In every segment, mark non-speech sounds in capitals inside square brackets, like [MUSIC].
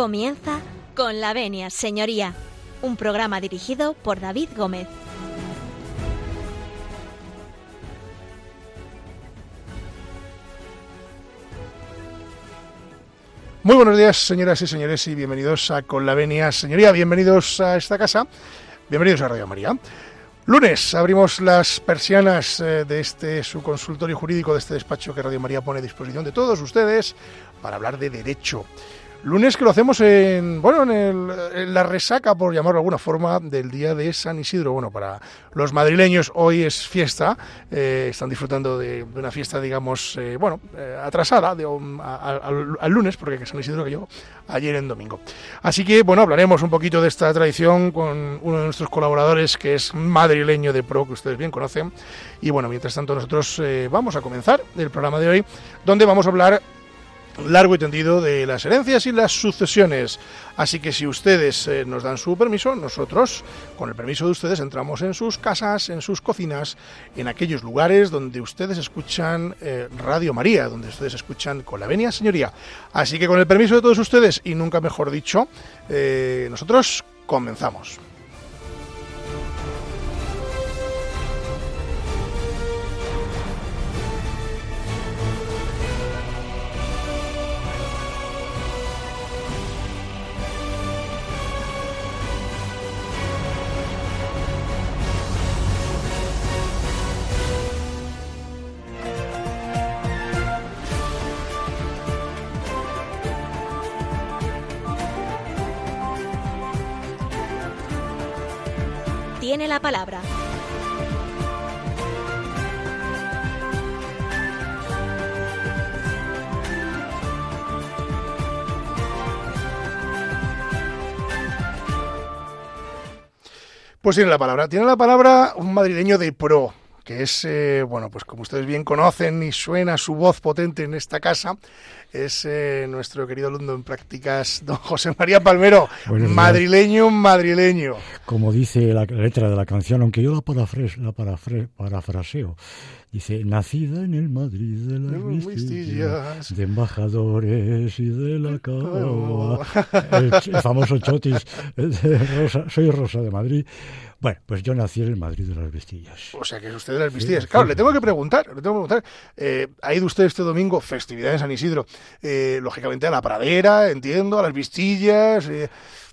Comienza con la venia, señoría, un programa dirigido por David Gómez. Muy buenos días, señoras y señores, y bienvenidos a Con la Venia. Señoría, bienvenidos a esta casa, bienvenidos a Radio María. Lunes abrimos las persianas eh, de este su consultorio jurídico, de este despacho que Radio María pone a disposición de todos ustedes para hablar de derecho. Lunes que lo hacemos en, bueno, en, la resaca, por llamarlo de alguna forma, del día de San Isidro. Bueno, para los madrileños hoy es fiesta, eh, están disfrutando de, una fiesta, digamos, eh, bueno, eh, atrasada de, al, lunes, porque San Isidro yo ayer en domingo. Así que, bueno, hablaremos un poquito de esta tradición con uno de nuestros colaboradores, que es madrileño de pro, que ustedes bien conocen. Y bueno, mientras tanto nosotros vamos a comenzar el programa de hoy, donde vamos a hablar largo y tendido de las herencias y las sucesiones. Así que si ustedes eh, nos dan su permiso, nosotros, con el permiso de ustedes, entramos en sus casas, en sus cocinas, en aquellos lugares donde ustedes escuchan eh, Radio María, donde ustedes escuchan con la venia señoría. Así que con el permiso de todos ustedes, y nunca mejor dicho, eh, nosotros comenzamos. Pues tiene la palabra. Tiene la palabra un madrileño de pro, que es, eh, bueno, pues como ustedes bien conocen y suena su voz potente en esta casa, es eh, nuestro querido alumno en prácticas, don José María Palmero, madrileño, madrileño. Como dice la letra de la canción, aunque yo la, parafres, la parafraseo, dice, nacida en el Madrid de las vistillas, de embajadores y de la cava, el, famoso chotis, soy Rosa de Madrid. Bueno, pues yo nací en el Madrid de las Vistillas. O sea, que es usted de las Vistillas. claro, le tengo que preguntar, le tengo que preguntar. Eh, ha ido usted este domingo, festividad de San Isidro, eh, lógicamente a la pradera, entiendo, a las Vistillas. Eh,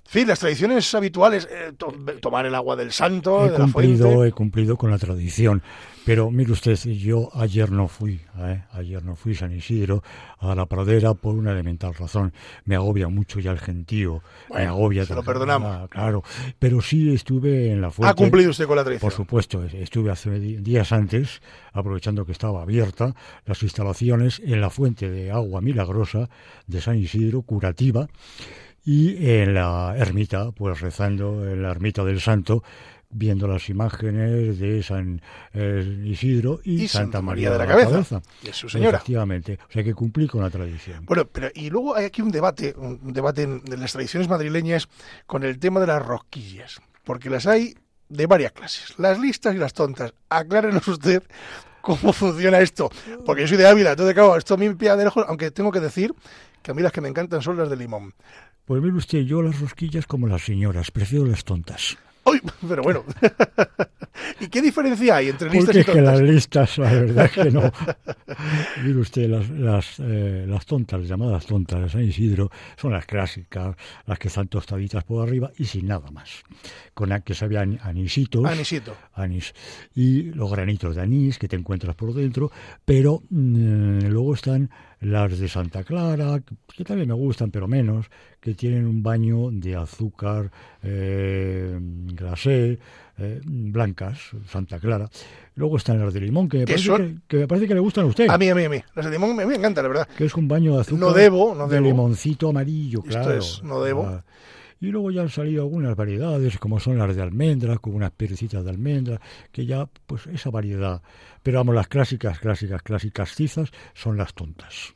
fin, las tradiciones habituales, eh, tomar el agua del santo, he de cumplido, la fuente. He cumplido con la tradición. Pero mire usted, yo ayer no fui, ¿eh? ayer no fui San Isidro a la pradera por una elemental razón. Me agobia mucho ya el gentío, me agobia. Se lo perdonamos. Claro, pero sí estuve en la fuente. ¿Ha cumplido usted con la tradición? Por supuesto, estuve hace días antes, aprovechando que estaba abierta las instalaciones en la fuente de agua milagrosa de San Isidro, curativa, y en la ermita, pues rezando en la ermita del Santo, viendo las imágenes de San eh, Isidro y, Santa, María, de la, Cabeza. Y su señora. Efectivamente. O sea, que cumplí con la tradición. Bueno, pero y luego hay aquí un debate, un debate de las tradiciones madrileñas con el tema de las rosquillas. Porque las hay de varias clases, las listas y las tontas. Aclárenos usted cómo funciona esto. Porque yo soy de Ávila, entonces, claro, esto a mí me pilla de lejos, aunque tengo que decir que a mí las que me encantan son las de limón. Pues mire usted, yo las rosquillas como las señoras, prefiero las tontas. Uy, pero bueno. [LAUGHS] ¿Y qué diferencia hay entre listas Porque y tontas? que las listas, la verdad es que no. [LAUGHS] Mire usted, las, las, eh, las tontas, las llamadas tontas de San Isidro, son las clásicas, las que están tostaditas por arriba y sin nada más. Con la que sabían anisitos. Anisito. Anís. Y los granitos de anís que te encuentras por dentro, pero mmm, luego están las de Santa Clara, que también me gustan, pero menos, que tienen un baño de azúcar eh, glacé, eh, blancas, Santa Clara. Luego están las de limón, que me, parece que, que me, parece que, le gustan a usted. A mí, a mí, a mí. Las de limón me, me encantan, la verdad. Que es un baño de azúcar no debo, no de debo. limoncito amarillo, claro. Esto es, no debo. Ah, y luego ya han salido algunas variedades, como son las de almendras, con unas perecitas de almendras, que ya, pues esa variedad. Pero vamos, las clásicas, clásicas, clásicas tizas son las tontas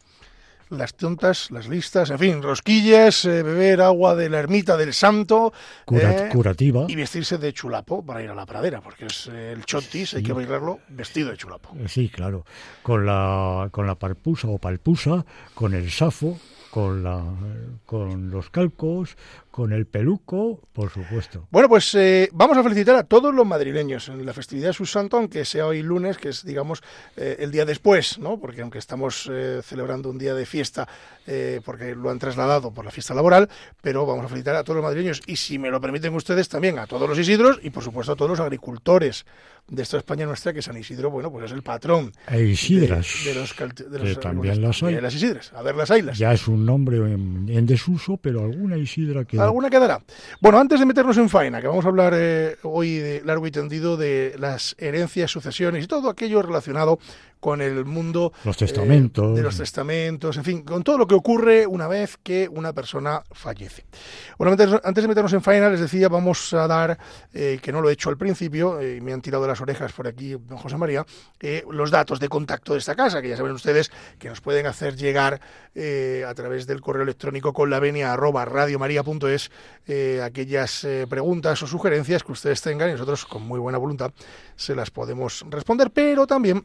las tontas, las listas, en fin, rosquillas, eh, beber agua de la ermita del santo. Eh, curativa. Y vestirse de chulapo para ir a la pradera, porque es eh, el chotis, sí. hay que bailarlo vestido de chulapo. Sí, claro. Con la, con la parpusa o palpusa, con el safo, con, la, con los calcos, con el peluco, por supuesto. Bueno, pues eh, vamos a felicitar a todos los madrileños en la festividad de Sus Santo, aunque sea hoy lunes, que es, digamos, eh, el día después, ¿no? Porque aunque estamos eh, celebrando un día de fiesta, porque lo han trasladado por la fiesta laboral, pero vamos a felicitar a todos los madrileños y, si me lo permiten ustedes, también a todos los Isidros y, por supuesto, a todos los agricultores de esta España nuestra, que San Isidro, bueno, pues es el patrón. E Isidras. De, los, que también las hay. las Isidras. A ver, las haylas. Ya es un nombre en, desuso, pero alguna Isidra que Alguna quedará. Bueno, antes de meternos en faena, que vamos a hablar eh, hoy de largo y tendido de las herencias, sucesiones y todo aquello relacionado con el mundo los testamentos. Eh, de los testamentos, en fin, con todo lo que ocurre una vez que una persona fallece. Bueno, antes, de meternos en faena, les decía, vamos a dar, eh, que no lo he hecho al principio, y me han tirado las orejas por aquí don José María, los datos de contacto de esta casa, que ya saben ustedes que nos pueden hacer llegar a través del correo electrónico con la venia arroba radiomaria.es eh, aquellas eh, preguntas o sugerencias que ustedes tengan y nosotros con muy buena voluntad se las podemos responder, pero también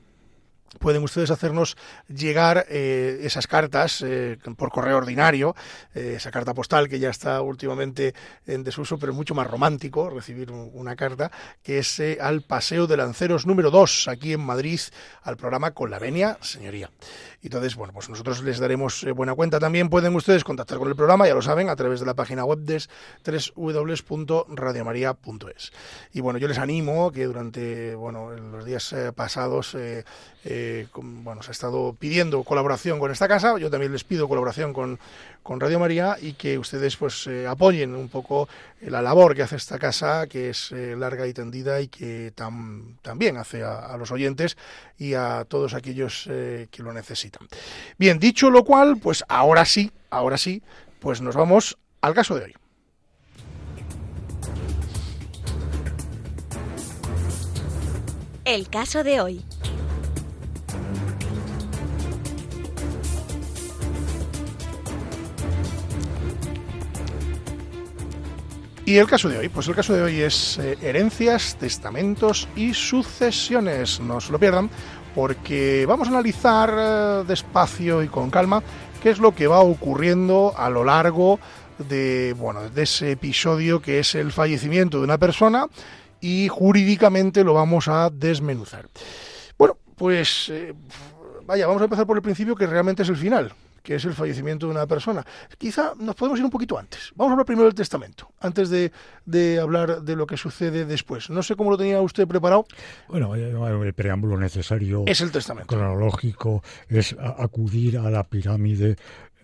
pueden ustedes hacernos llegar eh, esas cartas eh, por correo ordinario, eh, esa carta postal que ya está últimamente en desuso, pero es mucho más romántico recibir una carta, que es al Paseo de Lanceros número 2, aquí en Madrid, al programa Con la Venia, señoría. Entonces, bueno, pues nosotros les daremos buena cuenta. También pueden ustedes contactar con el programa, ya lo saben, a través de la página web de www.radiomaria.es. Y bueno, yo les animo que durante bueno, los días pasados eh, bueno, se ha estado pidiendo colaboración con esta casa, yo también les pido colaboración con, con Radio María y que ustedes pues eh, apoyen un poco la labor que hace esta casa, que es eh, larga y tendida y que también hace a, los oyentes y a todos aquellos que lo necesitan. Bien, dicho lo cual, pues ahora sí, ahora sí, pues nos vamos al caso de hoy. El caso de hoy. Y el caso de hoy, pues el caso de hoy es eh, herencias, testamentos y sucesiones. No se lo pierdan porque vamos a analizar eh, despacio y con calma qué es lo que va ocurriendo a lo largo de, bueno, de ese episodio que es el fallecimiento de una persona y jurídicamente lo vamos a desmenuzar. Bueno, pues eh, vaya, vamos a empezar por el principio que realmente es el final que es el fallecimiento de una persona. Quizá nos podemos ir un poquito antes. Vamos a hablar primero del testamento, antes de, de hablar de lo que sucede después. No sé cómo lo tenía usted preparado. Bueno, el preámbulo necesario es el testamento. Cronológico es acudir a la pirámide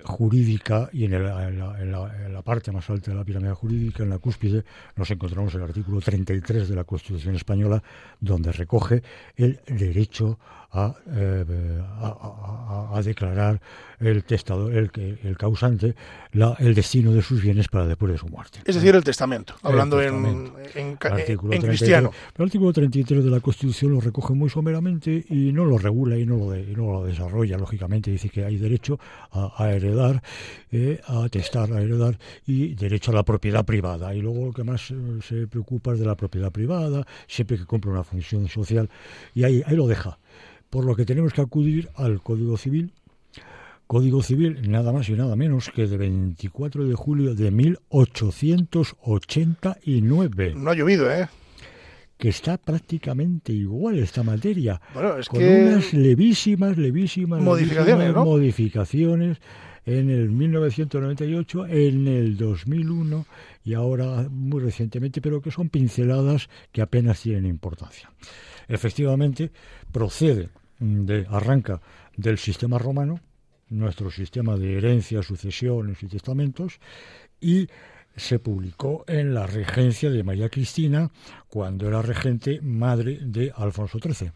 jurídica y en, la, parte más alta de la pirámide jurídica, en la cúspide, nos encontramos el artículo 33 de la Constitución española, donde recoge el derecho eh, a, a, declarar el testador, el, el causante, la, el destino de sus bienes para después de su muerte. Es decir, el testamento, hablando en, en, cristiano. el artículo 33 de la Constitución lo recoge muy someramente y no lo regula y no lo, y no lo desarrolla, lógicamente. Dice que hay derecho a, heredar, eh, a testar, a heredar y derecho a la propiedad privada. Y luego lo que más eh, se preocupa es de la propiedad privada, siempre que cumple una función social. Y ahí, ahí lo deja por lo que tenemos que acudir al Código Civil. Código Civil nada más y nada menos que de 24 de julio de 1889. No ha llovido, ¿eh? que está prácticamente igual esta materia, bueno, es con unas levísimas, levísimas, modificaciones, modificaciones en el 1998, en el 2001 y ahora muy recientemente, pero que son pinceladas que apenas tienen importancia. Efectivamente, procede de, arranca del sistema romano, nuestro sistema de herencia, sucesiones y testamentos, y se publicó en la regencia de María Cristina, cuando era regente madre de Alfonso XIII.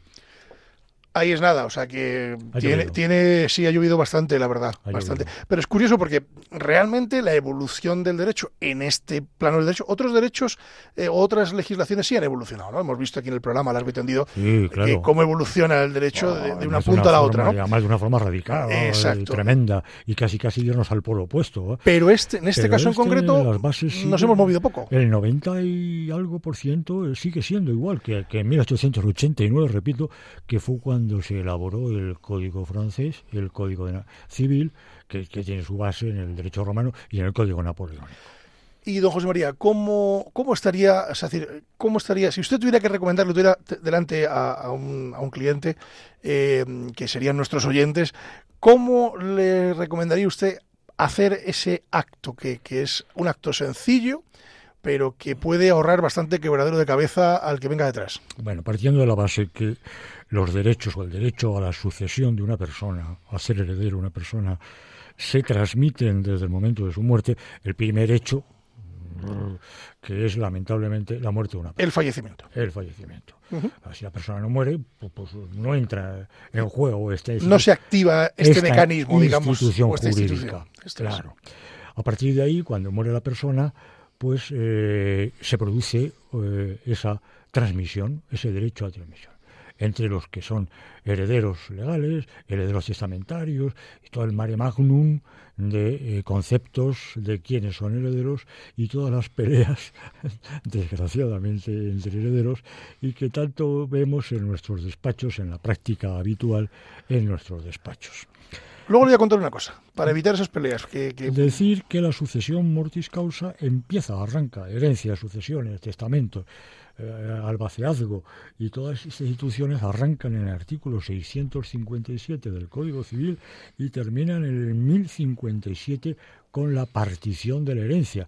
Ahí es nada, o sea que tiene, tiene, sí ha llovido bastante, la verdad, bastante. Pero es curioso porque realmente la evolución del derecho en este plano del derecho, otros derechos, eh, otras legislaciones sí han evolucionado, ¿no? Hemos visto aquí en el programa, largo y tendido, cómo evoluciona el derecho de, una punta a la otra, ¿no? Además de una forma radical, tremenda, y casi casi irnos al polo opuesto. Pero este, en este caso en este, concreto, nos hemos movido poco. El 90 y algo por ciento sigue siendo igual que, que en 1889, repito, que fue cuando se elaboró el Código francés, el Código Civil, que, tiene su base en el derecho romano y en el Código Napoleónico. Y don José María, ¿cómo, cómo estaría, es decir, cómo estaría, si usted tuviera que recomendarlo, tuviera delante a, un, a un, cliente, eh, que serían nuestros oyentes, ¿cómo le recomendaría usted hacer ese acto, que, que es un acto sencillo, pero que puede ahorrar bastante quebradero de cabeza al que venga detrás. Bueno, partiendo de la base que los derechos o el derecho a la sucesión de una persona, a ser heredero de una persona, se transmiten desde el momento de su muerte, el primer hecho, que es lamentablemente la muerte de una persona. El fallecimiento. El fallecimiento. Si la persona no muere, pues, pues, no entra en juego este... No se activa este mecanismo, digamos. Institución jurídica. claro. A partir de ahí, cuando muere la persona, pues eh, se produce eh, esa transmisión, ese derecho a transmisión entre los que son herederos legales, herederos testamentarios, y todo el mare magnum de eh, conceptos de quiénes son herederos y todas las peleas, [LAUGHS] desgraciadamente, entre herederos, y que tanto vemos en nuestros despachos, en la práctica habitual en nuestros despachos. Luego le voy a contar una cosa, para evitar esas peleas. Que, Decir que la sucesión mortis causa empieza, arranca, herencia, sucesiones, testamentos, eh, albaceazgo y todas estas instituciones arrancan en el artículo 657 del Código Civil y terminan en el 1057 con la partición de la herencia.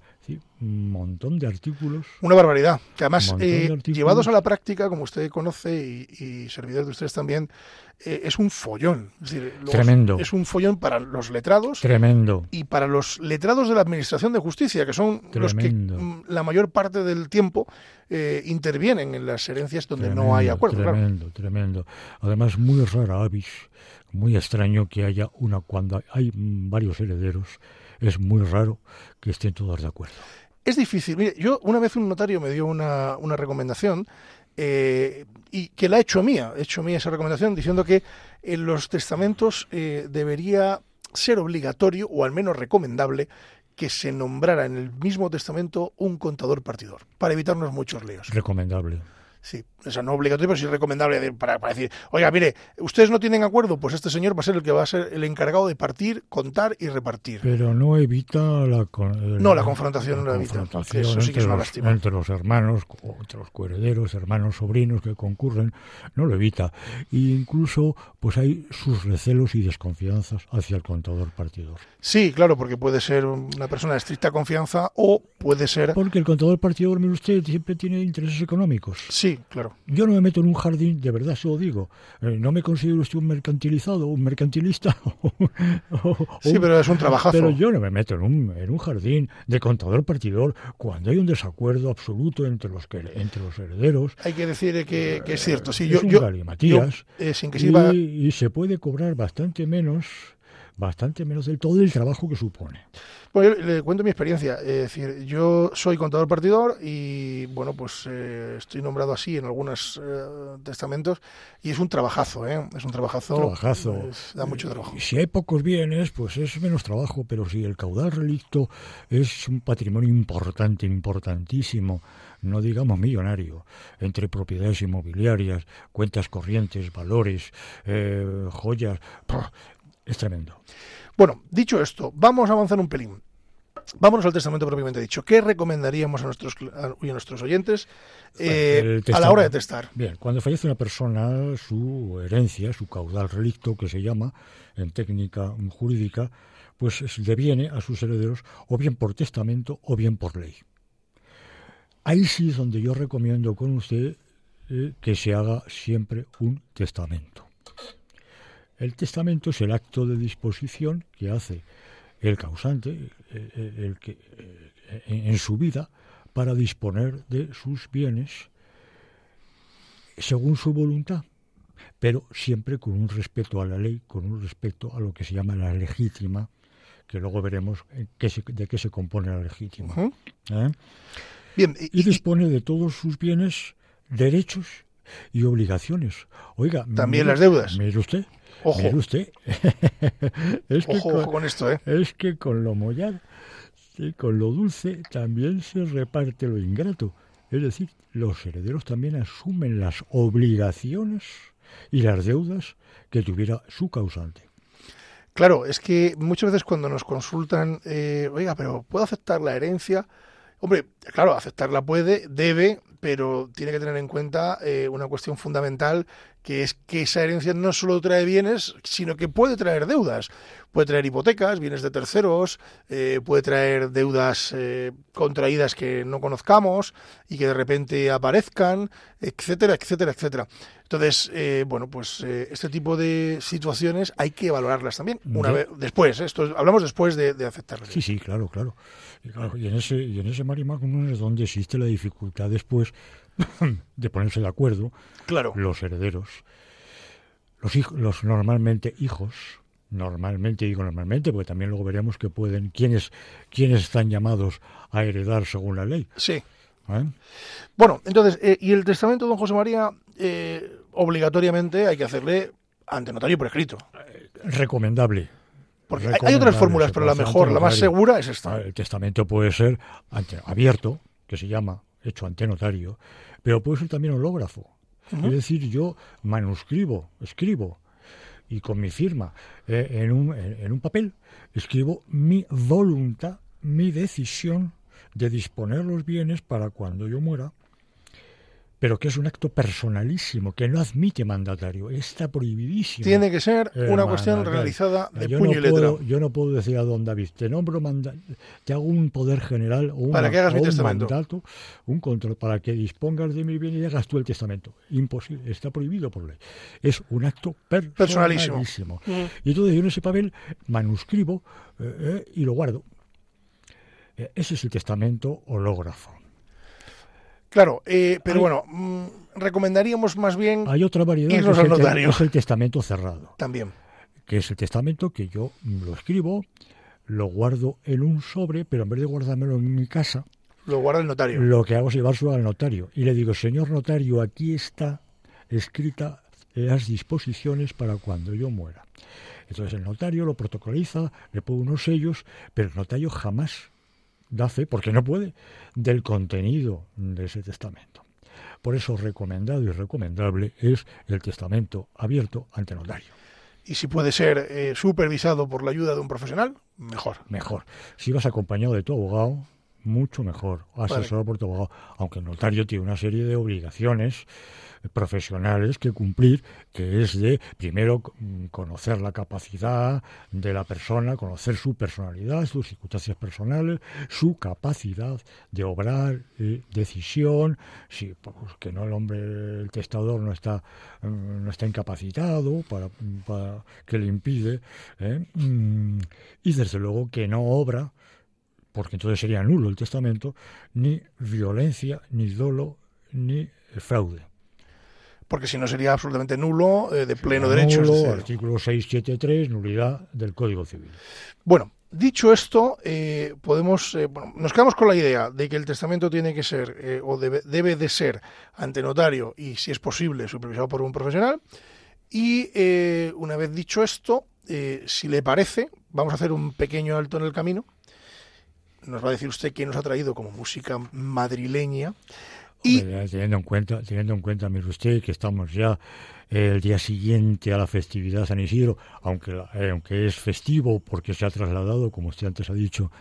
un montón de artículos. Una barbaridad. Que además, eh, llevados a la práctica, como usted conoce y, servidores de ustedes también, eh, es un follón. Tremendo. Es un follón para los letrados. Tremendo. Y para los letrados de la Administración de Justicia, que son los que mm, la mayor parte del tiempo eh, intervienen en las herencias donde no hay acuerdo. Tremendo, tremendo. Además, muy rara avis, muy extraño que haya una cuando hay varios herederos es muy raro que estén todos de acuerdo. Es difícil. Mire, yo una vez un notario me dio una, una recomendación eh, y que la ha hecho mía, he hecho mía esa recomendación diciendo que en los testamentos eh, debería ser obligatorio o al menos recomendable que se nombrara en el mismo testamento un contador partidor, para evitarnos muchos líos. Recomendable. Sí, o sea, no obligatorio, pero sí recomendable para, para, decir, oiga, mire, ustedes no tienen acuerdo, pues este señor va a ser el que va a ser el encargado de partir, contar y repartir. Pero no evita la... no, la confrontación no la evita. Eso sí que es una los, entre los hermanos, entre los coherederos, hermanos, sobrinos que concurren, no lo evita. E incluso, pues hay sus recelos y desconfianzas hacia el contador partidor. Sí, claro, porque puede ser una persona de estricta confianza o puede ser... Porque el contador partidor, mire usted, siempre tiene intereses económicos. Sí, claro. Yo no me meto en un jardín, de verdad se lo digo. Eh, no me considero usted un mercantilizado, un mercantilista. [LAUGHS] sí, pero es un trabajazo. Pero yo no me meto en un, en un jardín de contador partidor cuando hay un desacuerdo absoluto entre los, que, entre los herederos. Hay que decir que, es cierto. Sí, yo, yo, Matías, eh, sin que se y, y se puede cobrar bastante menos bastante menos del todo el trabajo que supone. Bueno, le cuento mi experiencia. Es decir, yo soy contador partidor y, bueno, pues eh, estoy nombrado así en algunos eh, testamentos y es un trabajazo, ¿eh? Es un trabajazo. Trabajazo. da mucho trabajo. Y si hay pocos bienes, pues es menos trabajo, pero si el caudal relicto es un patrimonio importante, importantísimo, no digamos millonario, entre propiedades inmobiliarias, cuentas corrientes, valores, eh, joyas, es tremendo. Bueno, dicho esto, vamos a avanzar un pelín. Vámonos al testamento propiamente dicho. ¿Qué recomendaríamos a nuestros, a, nuestros oyentes eh, a la hora de testar? Bien, cuando fallece una persona, su herencia, su caudal relicto, que se llama en técnica jurídica, pues deviene a sus herederos o bien por testamento o bien por ley. Ahí sí es donde yo recomiendo con usted eh, que se haga siempre un testamento. El testamento es el acto de disposición que hace el causante, el, que, eh, en su vida, para disponer de sus bienes según su voluntad, pero siempre con un respeto a la ley, con un respeto a lo que se llama la legítima, que luego veremos de qué se compone la legítima. ¿Eh? Bien, y, dispone de todos sus bienes, derechos y obligaciones. Oiga, también las deudas. Mire usted, Ojo. usted. [LAUGHS] es que con, esto, ¿eh? Es que con lo mollar, con lo dulce, también se reparte lo ingrato. Es decir, los herederos también asumen las obligaciones y las deudas que tuviera su causante. Claro, es que muchas veces cuando nos consultan, eh, oiga, pero ¿puedo aceptar la herencia? Hombre, claro, aceptarla puede, debe, pero tiene que tener en cuenta eh, una cuestión fundamental que es que esa herencia no solo trae bienes, sino que puede traer deudas. Puede traer hipotecas, bienes de terceros, eh, puede traer deudas eh, contraídas que no conozcamos y que de repente aparezcan, etcétera, etcétera, etcétera. Entonces, eh, bueno, pues este tipo de situaciones hay que valorarlas también una vez después. Esto hablamos después de, de aceptarlas. Sí, sí, claro, claro. Y, en ese y en ese es donde existe la dificultad después [COUGHS] de ponerse de acuerdo claro. los herederos. Los, hijos, los normalmente hijos, normalmente digo normalmente, porque también luego veremos que pueden, quiénes, quiénes están llamados a heredar según la ley. Sí. ¿Eh? Bueno, entonces, eh, y el testamento de don José María, eh, obligatoriamente hay que hacerle ante notario por escrito. recomendable. Porque hay, otras fórmulas, pero la mejor, la más segura es esta. El testamento puede ser ante, abierto, que se llama, hecho ante notario, pero puede ser también hológrafo. Es decir, yo manuscribo, escribo, y con mi firma eh, en, un, en un papel, escribo mi voluntad, mi decisión de disponer los bienes para cuando yo muera pero que es un acto personalísimo, que no admite mandatario, está prohibidísimo. Tiene que ser una cuestión realizada de puño y letra. yo no puedo decir a don David, te nombro te hago un poder general o, un mandato, un control, para que dispongas de mi bien y hagas tú el testamento. Imposible, está prohibido por ley. Es un acto personalísimo. Mm. Y entonces yo en ese papel manuscribo eh, eh, y lo guardo. Eh, ese es el testamento hológrafo. Claro, eh, pero bueno, mm, recomendaríamos más bien Hay otra variedad irnos al notario. es el testamento cerrado. También. Que es el testamento que yo lo escribo, lo guardo en un sobre, pero en vez de guardármelo en mi casa, lo guarda el notario. Lo que hago es llevárselo al notario y le digo, señor notario, aquí está escrita las disposiciones para cuando yo muera. Entonces el notario lo protocoliza, le pone unos sellos, pero el notario jamás da fe, porque no puede, del contenido de ese testamento. Por eso recomendado y recomendable es el testamento abierto ante notario. Y si puede ser eh, supervisado por la ayuda de un profesional, mejor. Mejor. Si vas acompañado de tu abogado, mucho mejor. Asesorado por tu abogado. Aunque el notario tiene una serie de obligaciones profesionales que cumplir, que es de, primero, mm, conocer la capacidad de la persona, conocer su personalidad, sus circunstancias personales, su capacidad de obrar, eh, decisión, si pues, que no el hombre, el testador no está, mm, no está incapacitado para, que le impide, ¿eh? mm, y desde luego que no obra, porque entonces sería nulo el testamento, ni violencia, ni dolo, ni fraude porque si no sería absolutamente nulo, eh, de pleno derecho. Nulo, artículo 673, nulidad del Código Civil. Bueno, dicho esto, eh, podemos, eh, bueno, nos quedamos con la idea de que el testamento tiene que ser, o debe, debe, de ser ante notario y, si es posible, supervisado por un profesional. Y una vez dicho esto, si le parece, vamos a hacer un pequeño alto en el camino. Nos va a decir usted quién nos ha traído como música madrileña. Y... teniendo en cuenta, teniendo en cuenta, mire usted, que estamos ya el día siguiente a la festividad San Isidro, aunque, eh, aunque es festivo porque se ha trasladado, como usted antes ha dicho,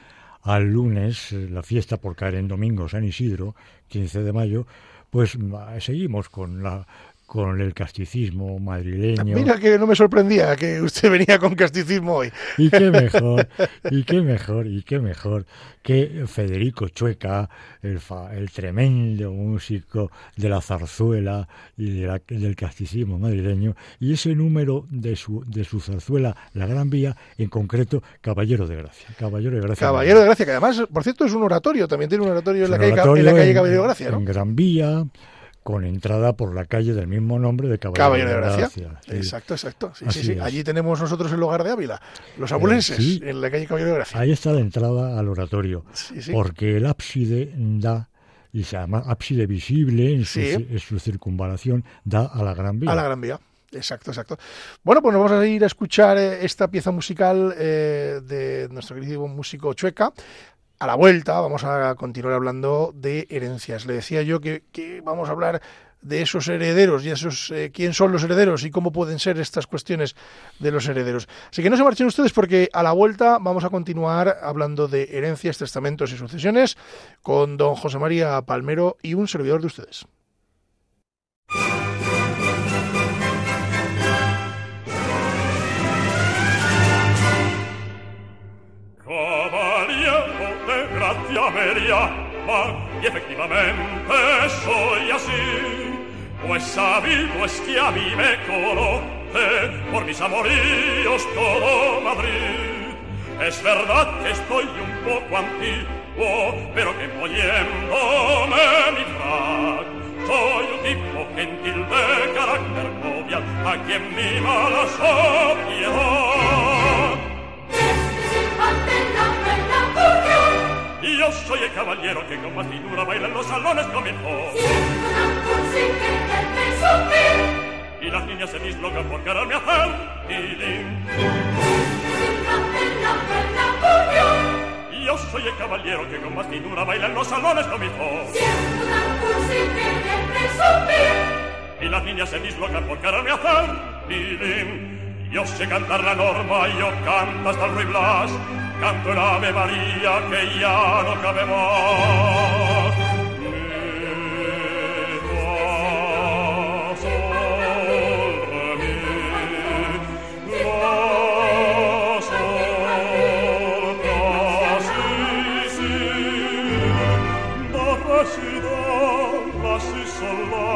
al lunes, eh, la fiesta por caer en domingo San Isidro, 15 de mayo, pues seguimos con la con el casticismo madrileño. Mira que no me sorprendía que usted [LAUGHS] venía con casticismo hoy. Y qué [LAUGHS] mejor, y qué mejor, y qué mejor que Federico Chueca, el, el tremendo músico de la zarzuela y del casticismo madrileño, y ese número de su, de su zarzuela, La Gran Vía, en concreto, Caballero de Gracia. Caballero de Gracia. Caballero de Gracia, que además, por cierto, es un oratorio, también tiene un oratorio, en, la calle, Caballero de Gracia. En Gran Vía con entrada por la calle del mismo nombre de Caballero, de Gracia. Exacto, exacto. Allí tenemos nosotros el hogar de Ávila, los abulenses, en la calle Caballero de Gracia. Ahí está la entrada al oratorio, porque el ábside da y se llama ábside visible en su, circunvalación, da a la Gran Vía. A la Gran Vía. Exacto, exacto. Bueno, pues nos vamos a ir a escuchar eh, esta pieza musical eh, de nuestro querido músico Chueca, a la vuelta vamos a continuar hablando de herencias. Le decía yo que, vamos a hablar de esos herederos y esos eh, quién son los herederos y cómo pueden ser estas cuestiones de los herederos. Así que no se marchen ustedes porque a la vuelta vamos a continuar hablando de herencias, testamentos y sucesiones con don José María Palmero y un servidor de ustedes. Y efectivamente soy así. Pues sabido es que a mí me conoce por mis amoríos todo Madrid. Es verdad que estoy un poco antiguo, pero que poniéndome mi frac, soy un tipo gentil de carácter jovial, a quien mi mala sociedad. Yo soy el caballero que con batidura baila en los salones comenzó. Y las niñas se dislocan por quererme hacer tilín. Yo soy el caballero que con batidura baila en los salones comenzó. Y las niñas se dislocan por quererme hacer tilín. Yo sé cantar la norma, yo canto hasta el Ruy Blas canto el Ave María que ya no cabe más. Mi, fa, sol, re, mi, la, sol, la, si, si. Da, re, si, do, la, si, sol, la,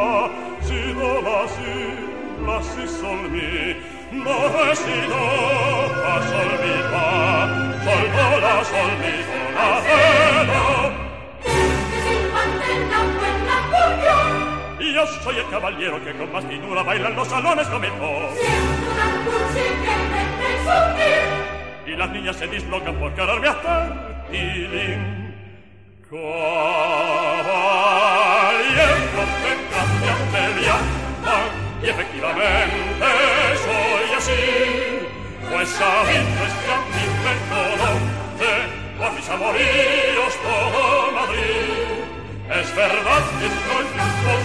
si, do, la, si, la, si, sol, mi. Soy el caballero que con bastidura baila en los salones comenzó. Y las niñas se dislocan por quererme hacer tilín. Caballero de gracia media, y efectivamente soy así. Pues sabiendo es que a mí me conoce por mis amoríos todo Madrid. Es verdad que soy un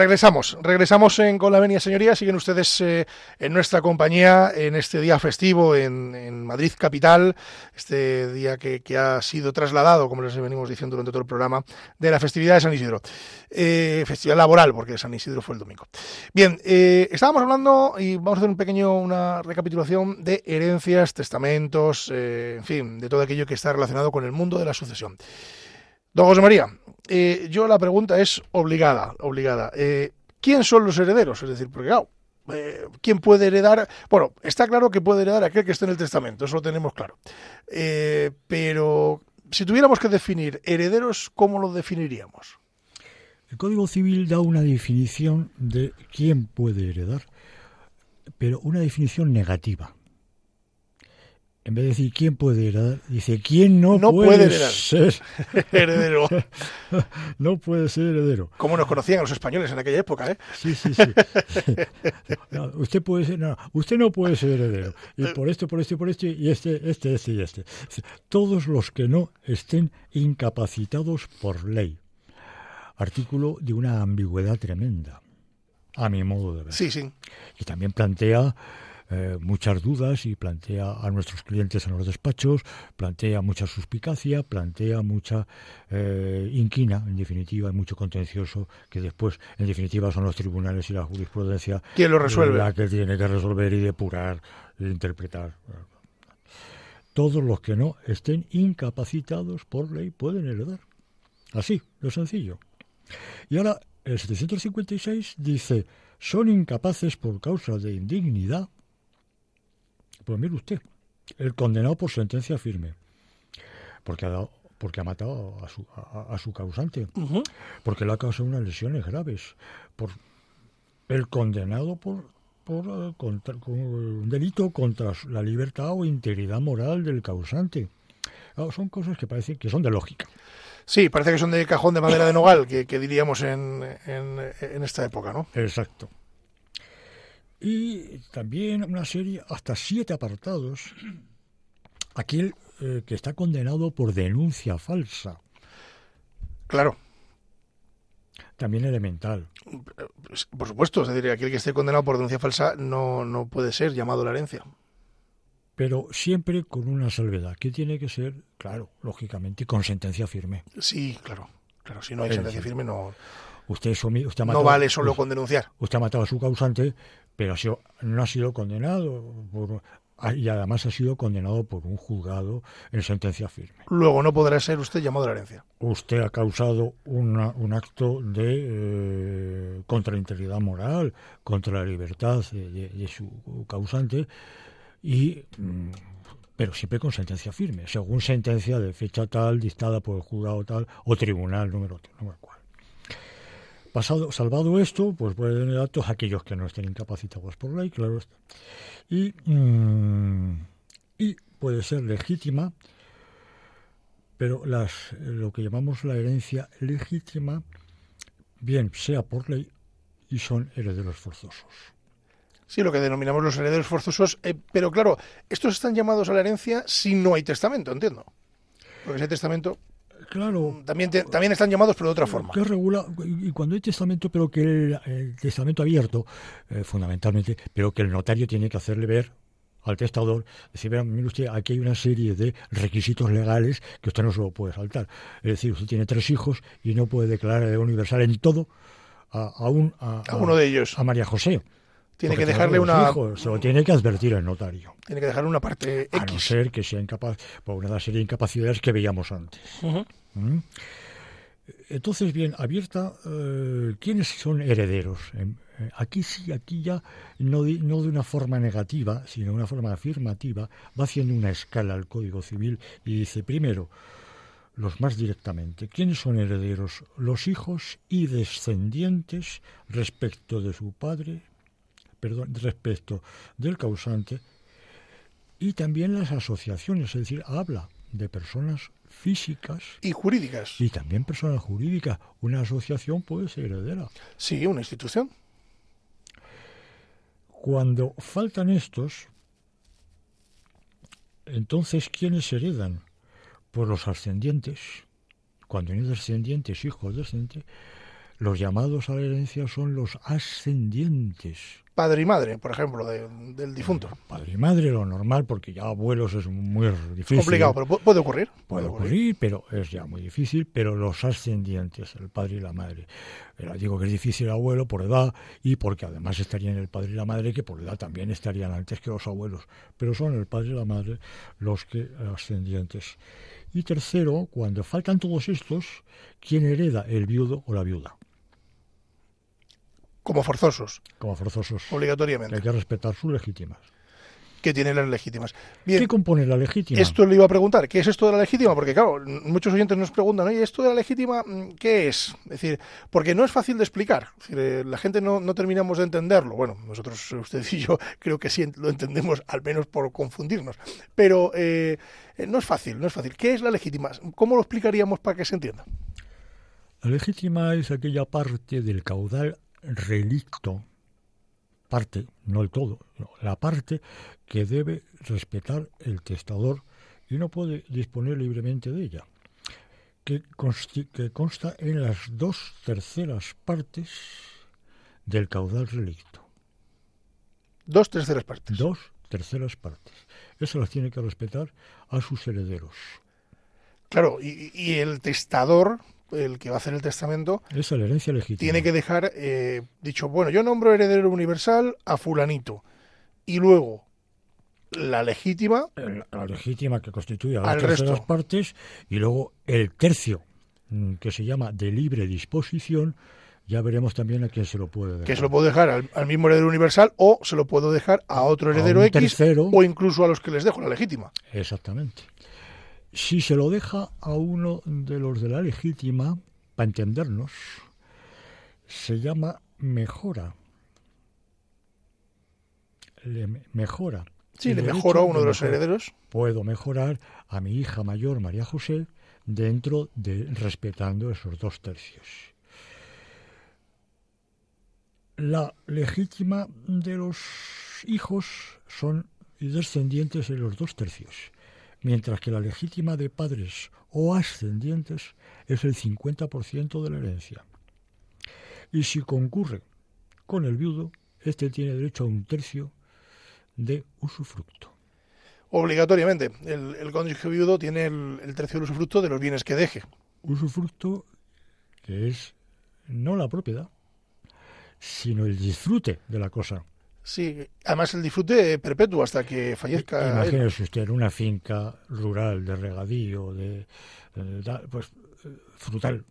Regresamos, regresamos en Con la Venia Señoría. Siguen ustedes eh, en nuestra compañía en este día festivo en, en Madrid Capital, este día que, que, ha sido trasladado, como les venimos diciendo durante todo el programa, de la festividad de San Isidro. Eh, festividad laboral, porque San Isidro fue el domingo. Bien, eh, estábamos hablando y vamos a hacer un pequeño, una recapitulación de herencias, testamentos, eh, en fin, de todo aquello que está relacionado con el mundo de la sucesión. Don José María, eh, yo la pregunta es obligada, obligada. Eh, ¿Quién son los herederos? Es decir, porque claro, eh, ¿quién puede heredar? Bueno, está claro que puede heredar aquel que esté en el testamento, eso lo tenemos claro. Pero si tuviéramos que definir herederos, ¿cómo lo definiríamos? El Código Civil da una definición de quién puede heredar, pero una definición negativa. En vez de decir quién puede heredar, dice quién no, no puede, ser [LAUGHS] heredero. [LAUGHS] no puede ser heredero. Como nos conocían los españoles en aquella época, ¿eh? Sí, sí, sí. [LAUGHS] No, usted puede ser, no, usted no puede ser heredero. Y por esto, por esto, por esto, y este, este, este y este. Todos los que no estén incapacitados por ley. Artículo de una ambigüedad tremenda, a mi modo de ver. Sí, sí. Y también plantea eh, muchas dudas y plantea a nuestros clientes en los despachos, plantea mucha suspicacia, plantea mucha eh, inquina, en definitiva, y mucho contencioso, que después, en definitiva, son los tribunales y la jurisprudencia ¿Quién lo resuelve? la que tiene que resolver y depurar e interpretar. Todos los que no estén incapacitados por ley pueden heredar. Así, lo sencillo. Y ahora, el 756 dice, son incapaces por causa de indignidad. Pues mire usted, el condenado por sentencia firme, porque ha, dado, porque ha matado a su, a, a su causante, porque le ha causado unas lesiones graves, por el condenado por, por eh, contra- con un delito contra la libertad o integridad moral del causante. Claro, son cosas que parecen que son de lógica. Sí, parece que son de cajón de madera de nogal, que, que diríamos en, en, en esta época, ¿no? Exacto. Y también una serie, hasta siete apartados. Aquel eh, que está condenado por denuncia falsa, Claro, también elemental. pues, por supuesto, es decir, aquel que esté condenado por denuncia falsa no, no puede ser llamado a la herencia. Pero siempre con una salvedad, que tiene que ser, claro, lógicamente, con sentencia firme. Sí, claro. Claro, si no hay sentencia firme no, Usted, somi- usted ha no vale solo con denunciar. Usted ha matado a su causante, pero ha sido- no ha sido condenado por- ah, y además ha sido condenado por un juzgado en sentencia firme. Luego no podrá ser usted llamado a la herencia. Usted ha causado una- un acto de eh, contra la integridad moral, contra la libertad de, de- de su causante, y mm, pero siempre con sentencia firme, según sentencia de fecha tal, dictada por el juzgado tal o tribunal número, número cual. Pasado, salvado esto, pues pueden heredar todos aquellos que no estén incapacitados por ley, claro está. Y, mm, y puede ser legítima, pero las, lo que llamamos la herencia legítima, bien sea por ley y son herederos forzosos. Sí, lo que denominamos los herederos forzosos. eh, pero claro, estos están llamados a la herencia si no hay testamento, entiendo. Porque hay testamento, Claro, también, te- también están llamados, pero de otra forma. que regula, y cuando hay testamento, pero que el, el testamento abierto, eh, fundamentalmente, pero que el notario tiene que hacerle ver al testador, decir, "Vea, mire usted, aquí hay una serie de requisitos legales que usted no se lo puede saltar. Es decir, usted tiene tres hijos y no puede declarar heredero universal en todo a, a un, a, A uno de ellos. a María José. Tiene Porque que dejarle una, hijos, se lo tiene que advertir el notario. tiene que dejarle una parte A no X. ser que sea incapaz por una serie de incapacidades que veíamos antes. Entonces, bien, abierta, eh, ¿quiénes son herederos? Em, eh, aquí sí, aquí ya, no de, no de una forma negativa, sino de una forma afirmativa, va haciendo una escala al Código Civil y dice, primero, los más directamente, ¿quiénes son herederos? Los hijos y descendientes respecto de su padre, perdón, respecto del causante, y también las asociaciones, es decir, habla de personas físicas Y jurídicas. y también personas jurídicas. Una asociación puede ser heredera. Sí, una institución. Cuando faltan estos, entonces, ¿quiénes heredan? Pues los ascendientes. Cuando hay descendientes, hijos descendientes, los llamados a la herencia son los ascendientes. Padre y madre, por ejemplo, de- del difunto. Padre y madre, lo normal, porque ya abuelos es muy difícil. Complicado, pero pu- puede ocurrir. Puede ocurrir, pero es ya muy difícil, pero los ascendientes, el padre y la madre. Pero digo que es difícil el abuelo por edad y porque además estarían el padre y la madre que por edad también estarían antes que los abuelos. Pero son el padre y la madre los que ascendientes. Y tercero, cuando faltan todos estos, ¿quién hereda? El viudo o la viuda, Como forzosos, como forzosos. Obligatoriamente. hay que respetar sus legítimas. Que tienen las legítimas. Bien, ¿Qué compone la legítima? esto le iba a preguntar. ¿Qué es esto de la legítima? Porque, claro, muchos oyentes nos preguntan, oye, ¿esto de la legítima mm, qué es? Es decir, porque no es fácil de explicar. Es decir, eh, la gente no, no terminamos de entenderlo. Bueno, nosotros, [LAUGHS] usted y yo, creo que sí lo entendemos, al menos por confundirnos. Pero eh, no es fácil, no es fácil. ¿Qué es la legítima? ¿Cómo lo explicaríamos para que se entienda? La legítima es aquella parte del caudal relicto, parte, no el todo, no, la parte que debe respetar el testador y no puede disponer libremente de ella, que, consta en las dos terceras partes del caudal relicto. Dos terceras partes. Dos terceras partes. Eso las tiene que respetar a sus herederos. Claro, y, y el testador, el que va a hacer el testamento, la herencia legítima. tiene que dejar eh, dicho, bueno, yo nombro heredero universal a fulanito. Y luego, la legítima, la, legítima que constituye a las resto. partes y luego el tercio mm, que se llama de libre disposición ya veremos también a quién se lo puede dejar. que se lo puedo dejar al, al mismo heredero universal o se lo puedo dejar a otro heredero X tercero. o incluso a los que les dejo la legítima. Exactamente. Si se lo deja a uno de los de la legítima, para entendernos, se llama mejora. Le me- mejora. Sí, le derecho mejoro a uno de los herederos. Puedo mejorar a mi hija mayor, María José, dentro de respetando esos dos tercios. La legítima de los hijos son descendientes de los dos tercios, mientras que la legítima de padres o ascendientes es el 50% de la herencia. Y si concurre con el viudo, este tiene derecho a un tercio de usufructo. Obligatoriamente, el, el cónyuge viudo tiene el, el tercio del usufructo de los bienes que deje. usufructo que es no la propiedad, sino el disfrute de la cosa. Sí, además el disfrute perpetuo hasta que fallezca. Imagínese usted una finca rural de regadío, de, de da- pues eh, frutal,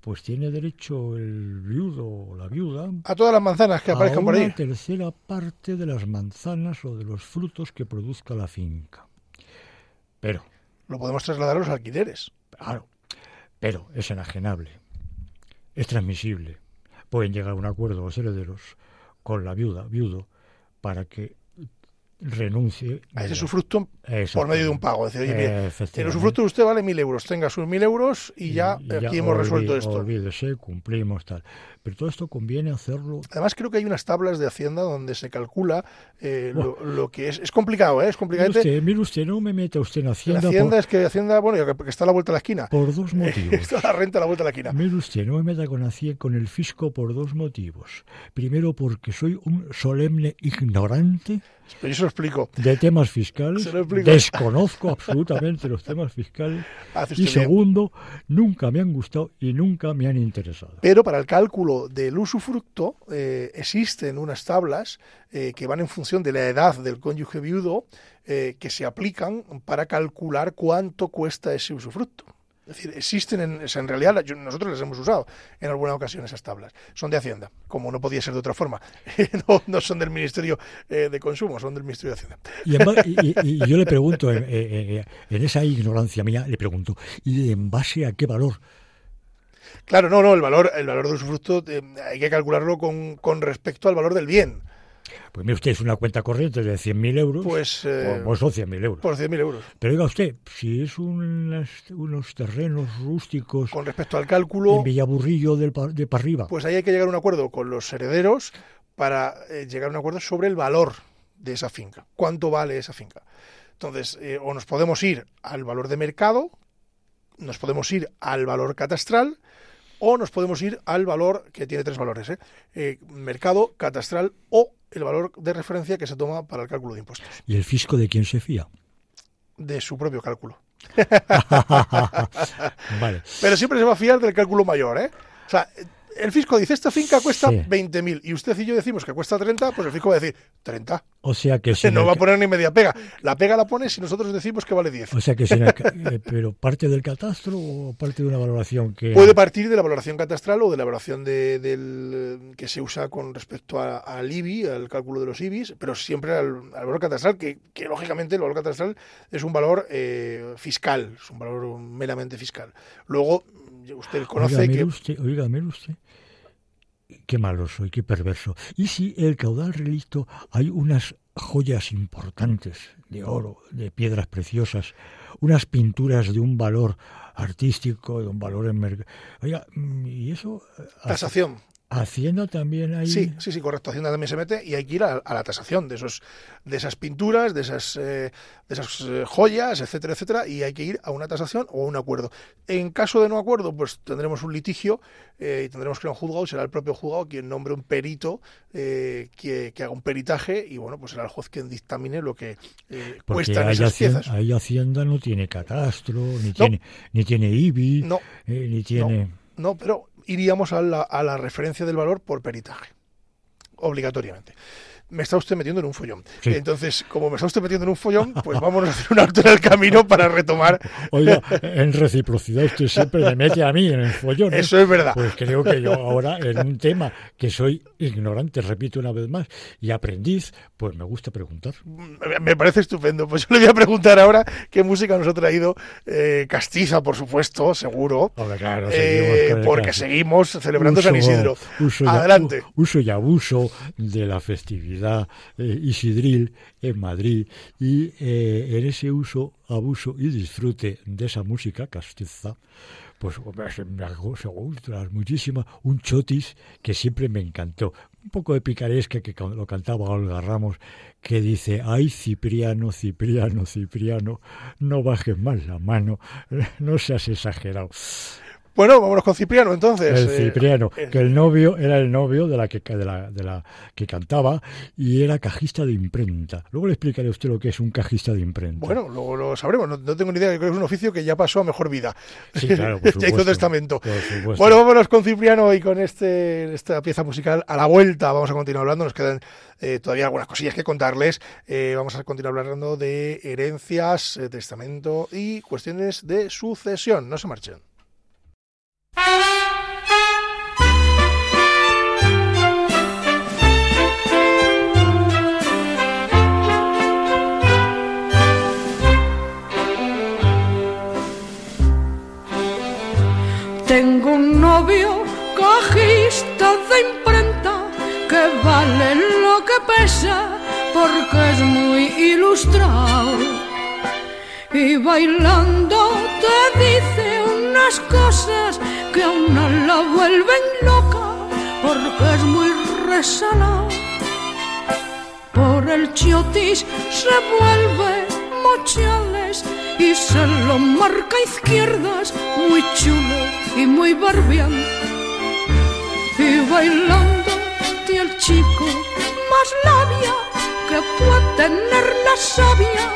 pues tiene derecho el viudo o la viuda A todas las manzanas que a aparezcan por una ahí. tercera parte de las manzanas o de los frutos que produzca la finca. Pero Lo podemos trasladar a los alquileres. Claro, pero es enajenable, es transmisible. Pueden llegar a un acuerdo los herederos con la viuda, viudo, para que renuncie A ese usufructo por medio de un pago. Decir, oye, el usufructo de usted vale mil euros, tenga sus mil euros y ya Y- y aquí hemos resuelto esto. Olvídese, cumplimos tal. Pero todo esto conviene hacerlo. Además creo que hay unas tablas de Hacienda donde se calcula eh, lo, lo que es. Es complicado, ¿eh? Es complicado. usted, mire usted, no me meta usted en La Hacienda, Hacienda es que Hacienda, bueno, que está a la vuelta de la esquina. por, por dos [LAUGHS] motivos. está la renta a la vuelta de la esquina. Mire usted, no me meta con, con el fisco por dos motivos. Primero, porque soy un solemne ignorante Pero se lo explico. de temas fiscales. Desconozco absolutamente los temas fiscales. [LAUGHS] Y bien. segundo, nunca me han gustado y nunca me han interesado. Pero para el cálculo del usufructo eh, existen unas tablas eh, que van en función de la edad del cónyuge viudo eh, que se aplican para calcular cuánto cuesta ese usufructo. Es decir, existen, en, en realidad nosotros las hemos usado en alguna ocasión esas tablas. Son de Hacienda, como no podía ser de otra forma. [LAUGHS] no, no son del Ministerio eh, de Consumo, son del Ministerio de Hacienda. Y, en y- yo le [LAUGHS] pregunto, eh, eh, eh, en esa ignorancia mía, le pregunto, ¿y en base a qué valor? Claro, no, no, el valor, el valor del usufructo eh, hay que calcularlo con, con respecto al valor del bien. Pues mire usted, es una cuenta corriente de 100.000 euros, Pues, eh, pues son 100.000 euros. por 100.000 euros. Pero oiga usted, si es unas- unos terrenos rústicos Con respecto al cálculo, en Villaburrillo del de para arriba, pues ahí hay que llegar a un acuerdo con los herederos para eh, llegar a un acuerdo sobre el valor de esa finca. ¿Cuánto vale esa finca? Entonces, eh, o nos podemos ir al valor de mercado, nos podemos ir al valor catastral, o nos podemos ir al valor, que tiene tres valores, ¿eh? Eh, mercado, catastral o el valor de referencia que se toma para el cálculo de impuestos, ¿y el fisco de quién se fía? de su propio cálculo. [LAUGHS] [LAUGHS] vale. Pero siempre se va a fiar del cálculo mayor, ¿eh? O sea, el fisco dice, esta finca cuesta Sí. 20.000 y usted y yo decimos que cuesta 30, pues el fisco va a decir, 30. O sea que [LAUGHS] si no el va a poner ni media pega. La pega la pone si nosotros decimos que vale 10. O sea que si el [LAUGHS] eh, pero parte del catastro o parte de una valoración que Puede partir de la valoración catastral o de la valoración de- del, eh, que se usa con respecto a- al IBI, al cálculo de los IBIs, pero siempre al, al valor catastral, que, que, lógicamente el valor catastral es un valor eh, fiscal, es un valor meramente fiscal. Luego, usted conoce Oiga, que... usted, oiga, mire usted. Qué malo soy, qué perverso. ¿Y si el caudal relicto hay unas joyas importantes de oro, de piedras preciosas, unas pinturas de un valor artístico, de un valor en mercado? Oiga, mm, ¿y eso? eh, Tasación. Hacienda también hay. Sí, sí, sí, correcto. Hacienda también se mete y hay que ir a, a la tasación de esos, de esas pinturas, de esas, eh, de esas eh, joyas, etcétera, etcétera, y hay que ir a una tasación o a un acuerdo. En caso de no acuerdo, pues tendremos un litigio eh, y tendremos que ir a un juzgado. Será el propio juzgado quien nombre un perito eh, que, que haga un peritaje y bueno, pues será el juez quien dictamine lo que cuestan ahí esas Hacienda, piezas. ahí Hacienda no tiene catastro, ni tiene, ni tiene IBI, No. ni tiene. No, pero iríamos a la, a la referencia del valor por peritaje, obligatoriamente. Me está usted metiendo en un follón. Sí. Entonces, como me está usted metiendo en un follón, pues vámonos a hacer un alto en el camino para retomar. Oiga, en reciprocidad usted siempre me mete a mí en el follón. ¿eh? Eso es verdad. Pues creo que yo ahora en un tema que soy ignorante, repito una vez más, y aprendiz, pues me gusta preguntar. Me- parece estupendo. Pues yo le voy a preguntar ahora qué música nos ha traído eh, Castiza, por supuesto, seguro. Claro, seguimos porque seguimos celebrando San Isidro. uso y- Adelante. uso y abuso de la festividad eh, isidril en Madrid y eh, en ese uso, abuso y disfrute de esa música castiza, pues me gusta muchísimo un chotis que siempre me encantó. Un poco de picaresca que lo cantaba Olga Ramos, que dice, ay Cipriano, Cipriano, Cipriano, no bajes más la mano, [LAUGHS] no seas exagerado. Bueno, vámonos con Cipriano entonces. El Eh, Cipriano, eh, que el novio era el novio de la que de la, de la que cantaba y era cajista de imprenta. Luego le explicaré a usted lo que es un cajista de imprenta. Bueno, luego lo sabremos. No, no tengo ni idea. Creo que es un oficio que ya pasó a mejor vida. Sí, claro, por [LAUGHS] ya hizo supuesto, testamento. por supuesto. Bueno, vámonos con Cipriano y con este esta pieza musical. A la vuelta vamos a continuar hablando. Nos quedan eh, todavía algunas cosillas que contarles. Eh, vamos a continuar hablando de herencias, testamento y cuestiones de sucesión. No se marchen. Tengo un novio cajista de imprenta que vale lo que pesa porque es muy ilustrado. Y bailando te dice unas cosas que a una la vuelven loca porque es muy resalado. Por el chiotis se vuelve mochales y se lo marca izquierdas, muy chulo y muy barbián. Y bailando y el chico más labia que puede tener la savia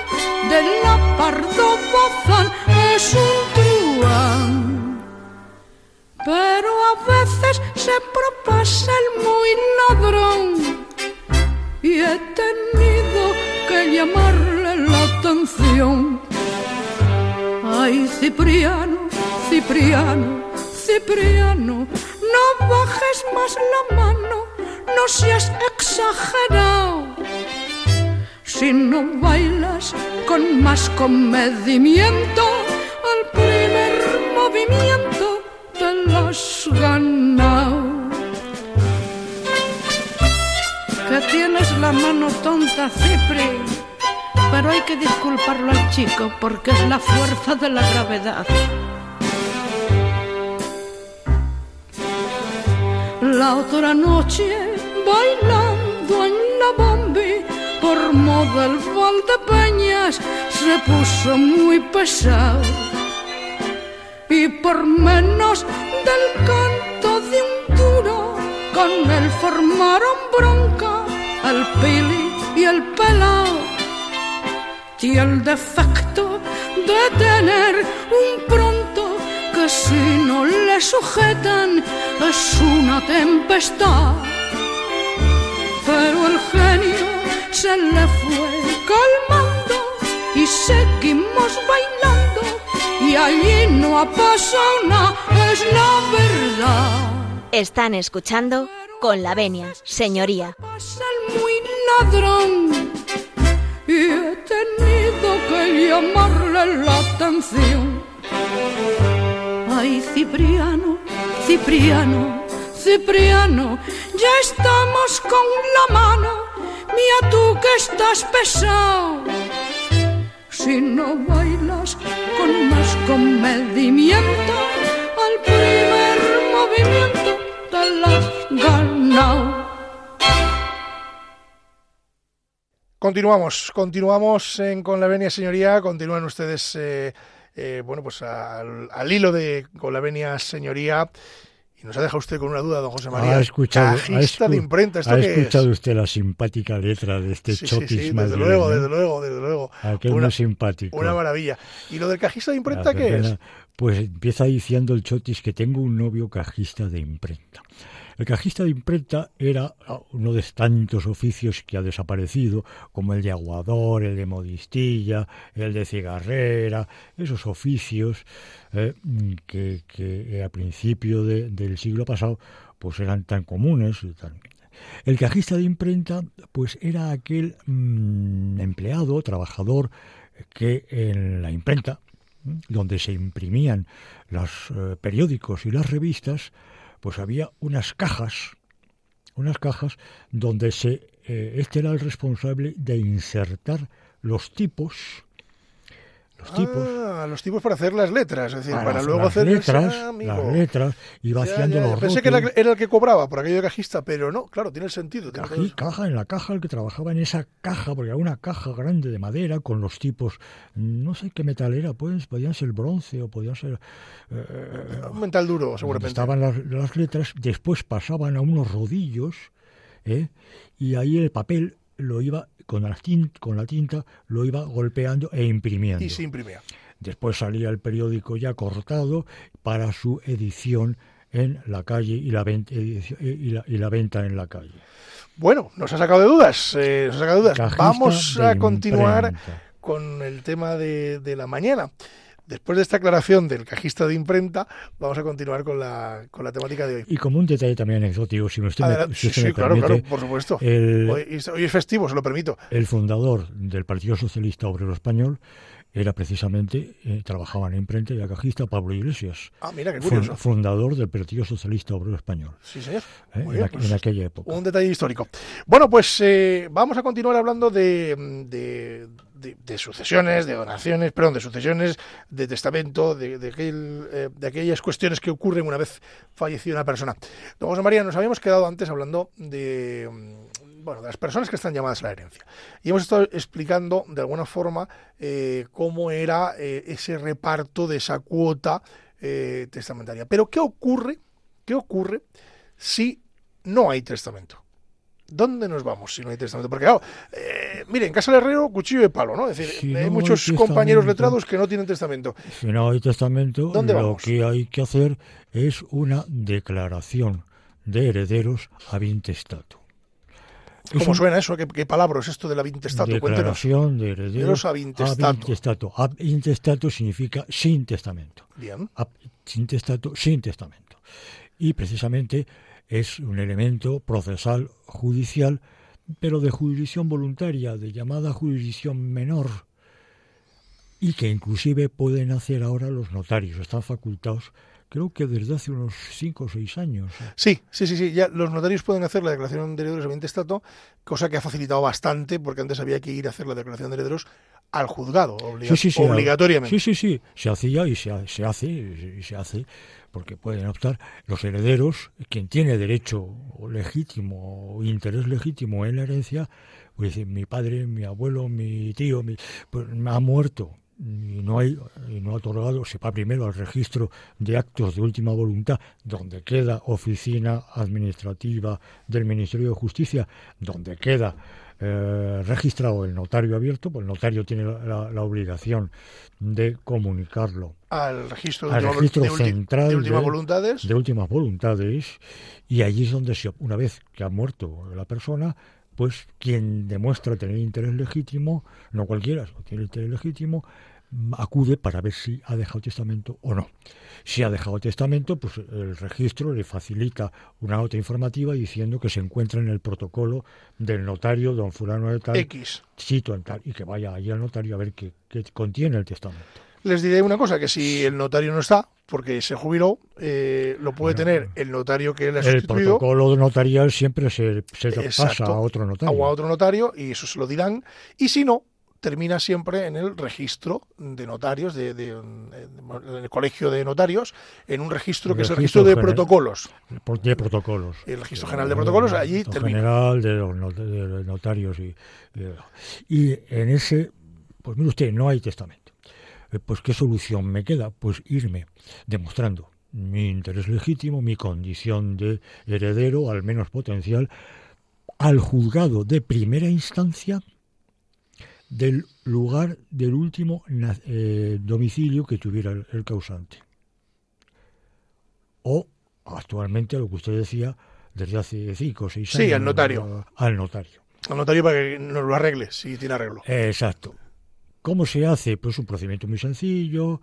de la pardo bozán es un truán. Pero a veces se propasa el muy ladrón y he tenido que llamarle la atención. Ay, Cipriano, Cipriano, Cipriano, no bajes más la mano, no seas exagerado. Si no bailas con más comedimiento, al primer movimiento has ganado. Que tienes la mano tonta, Cipri. Pero hay que disculparlo al chico porque es la fuerza de la gravedad. La otra noche, bailando en la bombi, por moda el Valdepeñas se puso muy pesado. Y por menos del canto de un duro, con él formaron bronca el pili y el pelao. Y el defecto de tener un pronto que si no le sujetan es una tempestad. Pero el genio se le fue calmando y seguimos bailando y allí no ha pasado nada, es la verdad. Están escuchando con la venia, señoría. Pasa el muy ladrón y he tenido que llamarle la atención. Ay, Cipriano, Cipriano, Cipriano, ya estamos con la mano. Mira tú que estás pesado. Si no bailas con más comedimiento, al primer movimiento te las ganado. Continuamos, continuamos en Con la Venia, señoría. Continúan ustedes, eh, eh, bueno, pues al, al hilo de Con la Venia, señoría. Y nos ha dejado usted con una duda, don José María. Ha escuchado, ha Cajista de escu- imprenta, ¿esto ha escuchado es? usted la simpática letra de este Sí, sí, chotis sí, desde luego, desde luego, desde luego. Aquel Una- muy simpático. Una maravilla. ¿Y lo del cajista de imprenta Ah, qué es? Pues empieza diciendo el chotis que tengo un novio cajista de imprenta. El cajista de imprenta era uno de tantos oficios que ha desaparecido, como el de aguador, el de modistilla, el de cigarrera, esos oficios eh, que, a principio de- del siglo pasado pues eran tan comunes. y tan- El cajista de imprenta pues era aquel mm, empleado, trabajador, que en la imprenta, donde se imprimían los eh, periódicos y las revistas, pues había unas cajas, unas cajas donde se eh, este era el responsable de insertar los tipos, los tipos Ah, los tipos para hacer las letras, es decir, para, las- luego las hacer letras, Ah, las letras, iba Ya, haciendo ya, los Pensé que era, era el que cobraba por aquello de cajista, pero no, claro, tiene sentido. tiene Cají- caja en la caja, el que trabajaba en esa caja, porque era una caja grande de madera con los tipos, no sé qué metal era, pues podían ser bronce o podían ser eh, Un mental duro, seguramente. estaban las, las letras, después pasaban a unos rodillos, ¿eh? y ahí el papel lo iba con la, tin- con la tinta lo iba golpeando e imprimiendo. Y se imprimía. Después salía el periódico ya cortado para su edición en la calle y la, ven- edici- y la, y la venta en la calle. Bueno, nos ha sacado de dudas. eh, nos ha sacado de dudas. Cajista Vamos a continuar imprenta. con el tema de, de la mañana. Después de esta aclaración del cajista de imprenta, vamos a continuar con la, con la temática de hoy. Y como un detalle también anecdótico, si usted me, Adelante. si Sí, usted sí, me claro, permite, claro, por supuesto. el, Hoy, hoy es festivo, se lo permito. el fundador del Partido Socialista Obrero Español era precisamente, eh, trabajaba en la imprenta y era cajista, Pablo Iglesias, Ah, mira, qué curioso. fundador del Partido Socialista Obrero Español, Sí, señor. eh, en, pues, en aquella época. Un detalle histórico. Bueno, pues eh, vamos a continuar hablando de, de, de- sucesiones, de donaciones, perdón, de sucesiones, de testamento, de, de, aquel, eh, de aquellas cuestiones que ocurren una vez fallecida una persona. Don José María, nos habíamos quedado antes hablando de, mm, bueno, de las personas que están llamadas a la herencia. Y hemos estado explicando de alguna forma eh, cómo era eh, ese reparto de esa cuota eh, testamentaria. Pero ¿qué ocurre? ¿Qué ocurre si no hay testamento? ¿Dónde nos vamos si no hay testamento? Porque claro, eh, mire, en casa del herrero, cuchillo de palo, ¿no? Es decir, Si hay no muchos hay compañeros letrados que no tienen testamento. Si no hay testamento, ¿Dónde lo vamos? que hay que hacer es una declaración de herederos ab intestato. Es ¿Cómo suena eso? ¿Qué, qué palabra es esto de la vintestato? Declaración de herederos Herederos ab intestato. intestato. Ab intestato significa sin testamento. Bien. Ab intestato, sin testamento. Y precisamente es un elemento procesal judicial, pero de jurisdicción voluntaria, de llamada jurisdicción menor, y que inclusive pueden hacer ahora los notarios. Están facultados, creo que desde hace unos cinco o seis años. Sí, sí, sí, sí. Ya los notarios pueden hacer la declaración de herederos ab intestato, cosa que ha facilitado bastante, porque antes había que ir a hacer la declaración de herederos al juzgado, obliga- Sí, sí, sí, obligatoriamente. Sí, sí, sí. Se hacía y se hace y se hace porque pueden optar los herederos, quien tiene derecho legítimo o interés legítimo en la herencia, pues decir, mi padre, mi abuelo, mi tío, mi, pues, ha muerto y no hay y no ha otorgado, se va primero al registro de actos de última voluntad, donde queda oficina administrativa del Ministerio de Justicia, donde queda eh, registrado el notario abierto, pues el notario tiene la, obligación de comunicarlo Al registro de, al última, registro de central de últimas de- voluntades. de últimas voluntades y allí es donde se, una vez que ha muerto la persona pues quien demuestra tener interés legítimo no cualquiera sino tiene interés legítimo acude para ver si ha dejado testamento o no si ha dejado testamento pues el registro le facilita una nota informativa diciendo que se encuentra en el protocolo del notario don fulano de tal X. sitio en tal y que vaya allí al notario a ver qué, qué contiene el testamento Les diré una cosa, que si el notario no está, porque se jubiló, eh, lo puede Bueno, tener el notario que le ha el sustituido protocolo notarial siempre se, se pasa a otro notario. o a otro notario y eso se lo dirán. Y si no, termina siempre en el registro de notarios, de, de- en el colegio de notarios, en un registro El que es el registro de general. protocolos. de protocolos. El registro general de protocolos, allí registro termina. general de los, notarios y, y, y en ese, pues mire usted, no hay testamento. Eh, Pues qué solución me queda, pues irme demostrando mi interés legítimo, mi condición de heredero, al menos potencial, al juzgado de primera instancia del lugar del último eh, domicilio que tuviera el, el causante. O actualmente lo que usted decía desde hace cinco o seis Sí, años. al notario. Al notario. Al notario para que nos lo arregle, si tiene arreglo. Exacto. ¿Cómo se hace? Pues un procedimiento muy sencillo,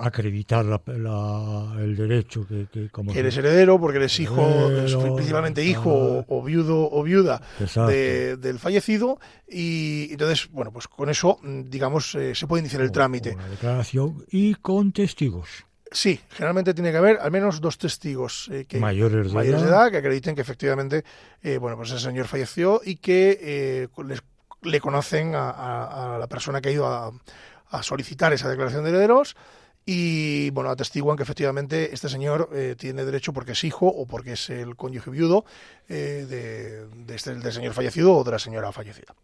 acreditar la- la- el derecho que, que como Que eres heredero porque eres hijo, Heredero, principalmente hijo ah. o, o viudo o viuda de- del fallecido y entonces, bueno, pues con eso, mm, digamos, eh, se puede iniciar el trámite. Una declaración y con testigos. Sí, generalmente tiene que haber al menos dos testigos eh, que, Mayores de mayores de edad. edad que acrediten que efectivamente, eh, bueno, pues ese señor falleció y que eh, les- le conocen a, a- a la persona que ha ido a, a solicitar esa declaración de herederos y, bueno, atestiguan que efectivamente este señor eh, tiene derecho porque es hijo o porque es el cónyuge viudo eh, de, de este, del señor fallecido o de la señora fallecida.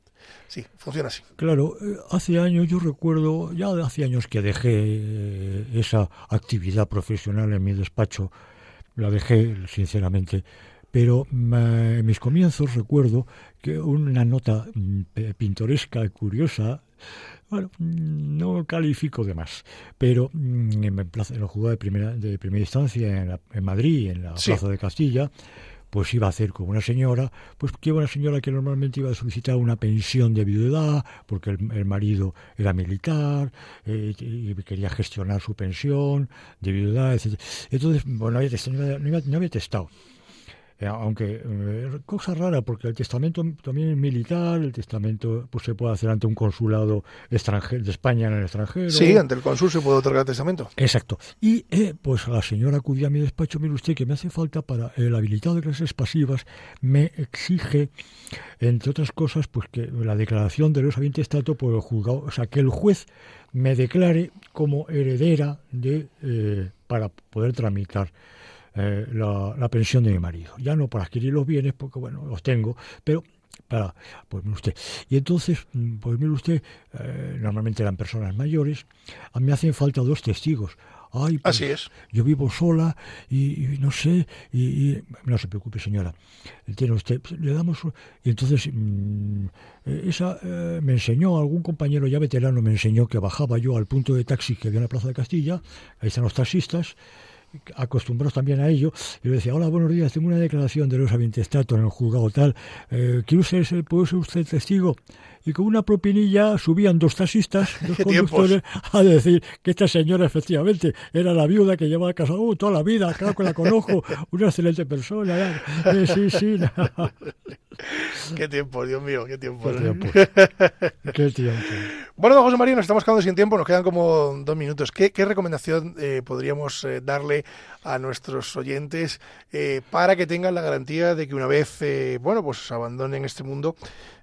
Sí, funciona así. Claro, eh, hace años yo recuerdo, ya hace años que dejé eh, esa actividad profesional en mi despacho, la dejé sinceramente, pero mm, eh, en mis comienzos recuerdo que una nota mm, pintoresca y curiosa, bueno, no califico de más, pero mm, en, plaza, en la jugada de primera, de primera instancia en, la- en Madrid, en la Sí. Plaza de Castilla, pues iba a hacer con una señora, pues que iba una señora que normalmente iba a solicitar una pensión de viudedad, porque el, el marido era militar eh, y quería gestionar su pensión de viudedad, etc. Entonces, bueno, no había, test- no había- no había- no había testado. Eh, aunque, eh, cosa rara, porque el testamento también es militar, el testamento pues se puede hacer ante un consulado extranjero, de España en el extranjero. Sí, ante el cónsul se puede otorgar testamento. Exacto. Y eh, pues la señora acudía a mi despacho, mire usted que me hace falta para el habilitado de clases pasivas, me exige, entre otras cosas, pues que la declaración de los habientes por el juzgado, o sea, que el juez me declare como heredera de eh, para poder tramitar eh, la, la pensión de mi marido. Ya no para adquirir los bienes, porque bueno, los tengo, pero para, pues mire usted. Y entonces, mm, pues mire usted, eh, normalmente eran personas mayores, a mí hacen falta dos testigos. Ay, pues, Así es. yo vivo sola y, y no sé, y, y- no se preocupe señora, tiene usted, le damos, y entonces mm, eh, esa eh, me enseñó, algún compañero ya veterano me enseñó que bajaba yo al punto de taxi que había en la Plaza de Castilla, ahí están los taxistas, acostumbrados también a ello, y le decía, hola, buenos días, tengo una declaración de los habientestatos en el juzgado tal, eh, ¿quiere usted, puede ser usted testigo? Y con una propinilla subían dos taxistas, [LAUGHS] dos conductores, a decir que esta señora efectivamente era la viuda que llevaba casada uh, toda la vida, claro que la conozco, [LAUGHS] una excelente persona. Eh, sí, sí, [LAUGHS] Qué tiempo, Dios mío, qué tiempo. qué tiempo. Qué tiempo. Bueno, don José María, nos estamos quedando sin tiempo, nos quedan como dos minutos. ¿Qué, qué recomendación eh, podríamos eh, darle a nuestros oyentes eh, para que tengan la garantía de que una vez, eh, bueno, pues abandonen este mundo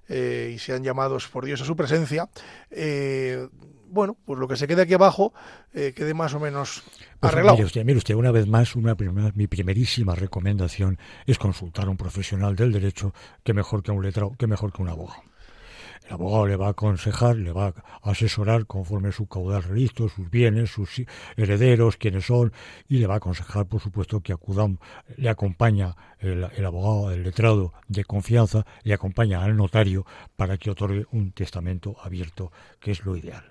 eh, y sean llamados por Dios a su presencia, eh, bueno, pues lo que se quede aquí abajo eh, quede más o menos Pues arreglado? mire usted, mire usted, una vez más, una primera- mi primerísima recomendación es consultar a un profesional del derecho que mejor que un letrado, que mejor que un abogado. El abogado le va a aconsejar, le va a asesorar conforme su caudal relicto, sus bienes, sus herederos, quiénes son, y le va a aconsejar, por supuesto, que acudan, le acompaña el, el abogado, el letrado de confianza, le acompaña al notario para que otorgue un testamento abierto, que es lo ideal.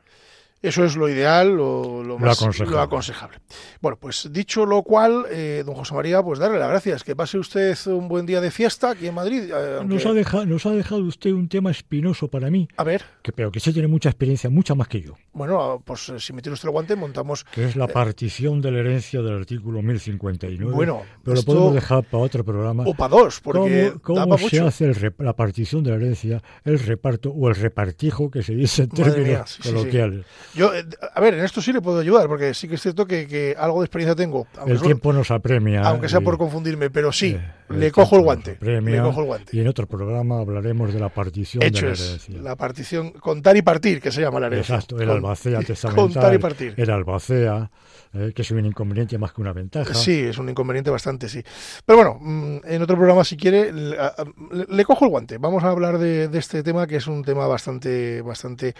Eso es lo ideal, lo, lo más aconsejable. lo aconsejable. Bueno, pues dicho lo cual, eh, don José María, pues darle las gracias. Que pase usted un buen día de fiesta aquí en Madrid. eh, aunque- Nos ha, dejado, nos ha dejado usted un tema espinoso para mí, A ver, que, pero que se tiene mucha experiencia, mucha más que yo, bueno, pues eh, si me tiene usted el guante, montamos. que es la partición de la herencia del artículo 1059. Bueno, pero lo esto- podemos dejar para otro programa. O para dos, porque ¿Cómo, cómo se mucho. hace el rep- la partición de la herencia, el reparto o el repartido que se dice en términos mía, sí, sí, sí. Yo, eh, a ver, en esto sí le puedo ayudar, porque sí que es cierto que, que algo de experiencia tengo. El tiempo nos apremia. aunque sea y- por confundirme, pero sí, eh, le cojo el guante. apremia, Le cojo el guante. Y en otro programa hablaremos de la partición Hecho de la es, herencia. la partición, contar y partir, que se llama la herencia. Exacto, el Con- albacea [LAUGHS] testamental. Contar y partir. El albacea, eh, que es un inconveniente más que una ventaja. Sí, es un inconveniente bastante, sí. Pero bueno, mm, en otro programa, si quiere, le- le cojo el guante. Vamos a hablar de, de este tema, que es un tema bastante, bastante,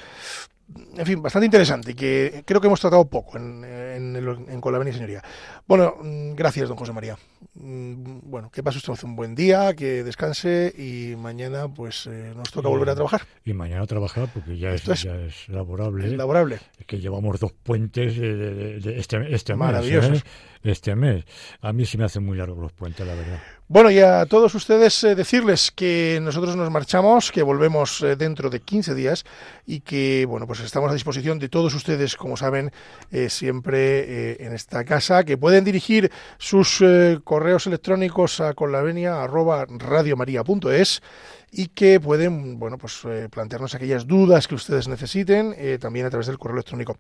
en fin, bastante interesante y que creo que hemos tratado poco en, en, en Con la Venia, señoría. Bueno, mm, gracias, don José María. Mm, Bueno, que pase usted un buen día, que descanse y mañana, pues, eh, nos toca Y- volver a trabajar. Y mañana trabajar porque ya es, Esto es- ya es laborable. Es laborable. Es que llevamos dos puentes de, de- de este, este mes. Maravillosos. ¿eh? Este mes. A mí se me hacen muy largos los puentes, la verdad. Bueno, y a todos ustedes eh, decirles que nosotros nos marchamos, que volvemos eh, dentro de 15 días y que, bueno, pues estamos a disposición de todos ustedes, como saben, eh, siempre en esta casa, que pueden dirigir sus correos electrónicos a conlavenia@radiomaria.es y que pueden, bueno, pues eh, plantearnos aquellas dudas que ustedes necesiten eh, también a través del correo electrónico.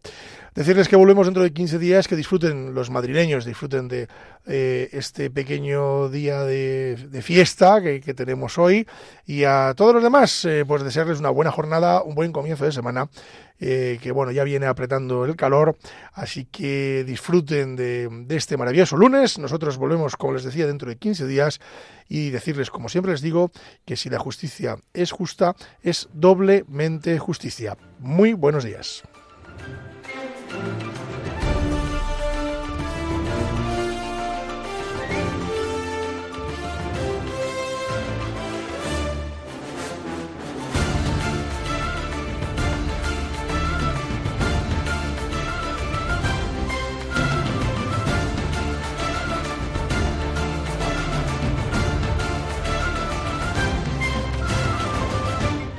Decirles que volvemos dentro de 15 días, que disfruten los madrileños, disfruten de eh, este pequeño día de, fiesta que, que tenemos hoy y a todos los demás, pues desearles una buena jornada, un buen comienzo de semana, eh, que bueno, ya viene apretando el calor, así que disfruten de, este maravilloso lunes. Nosotros volvemos, como les decía, dentro de 15 días y decirles, como siempre les digo, que si la justicia es justa, es doblemente justicia. Muy buenos días.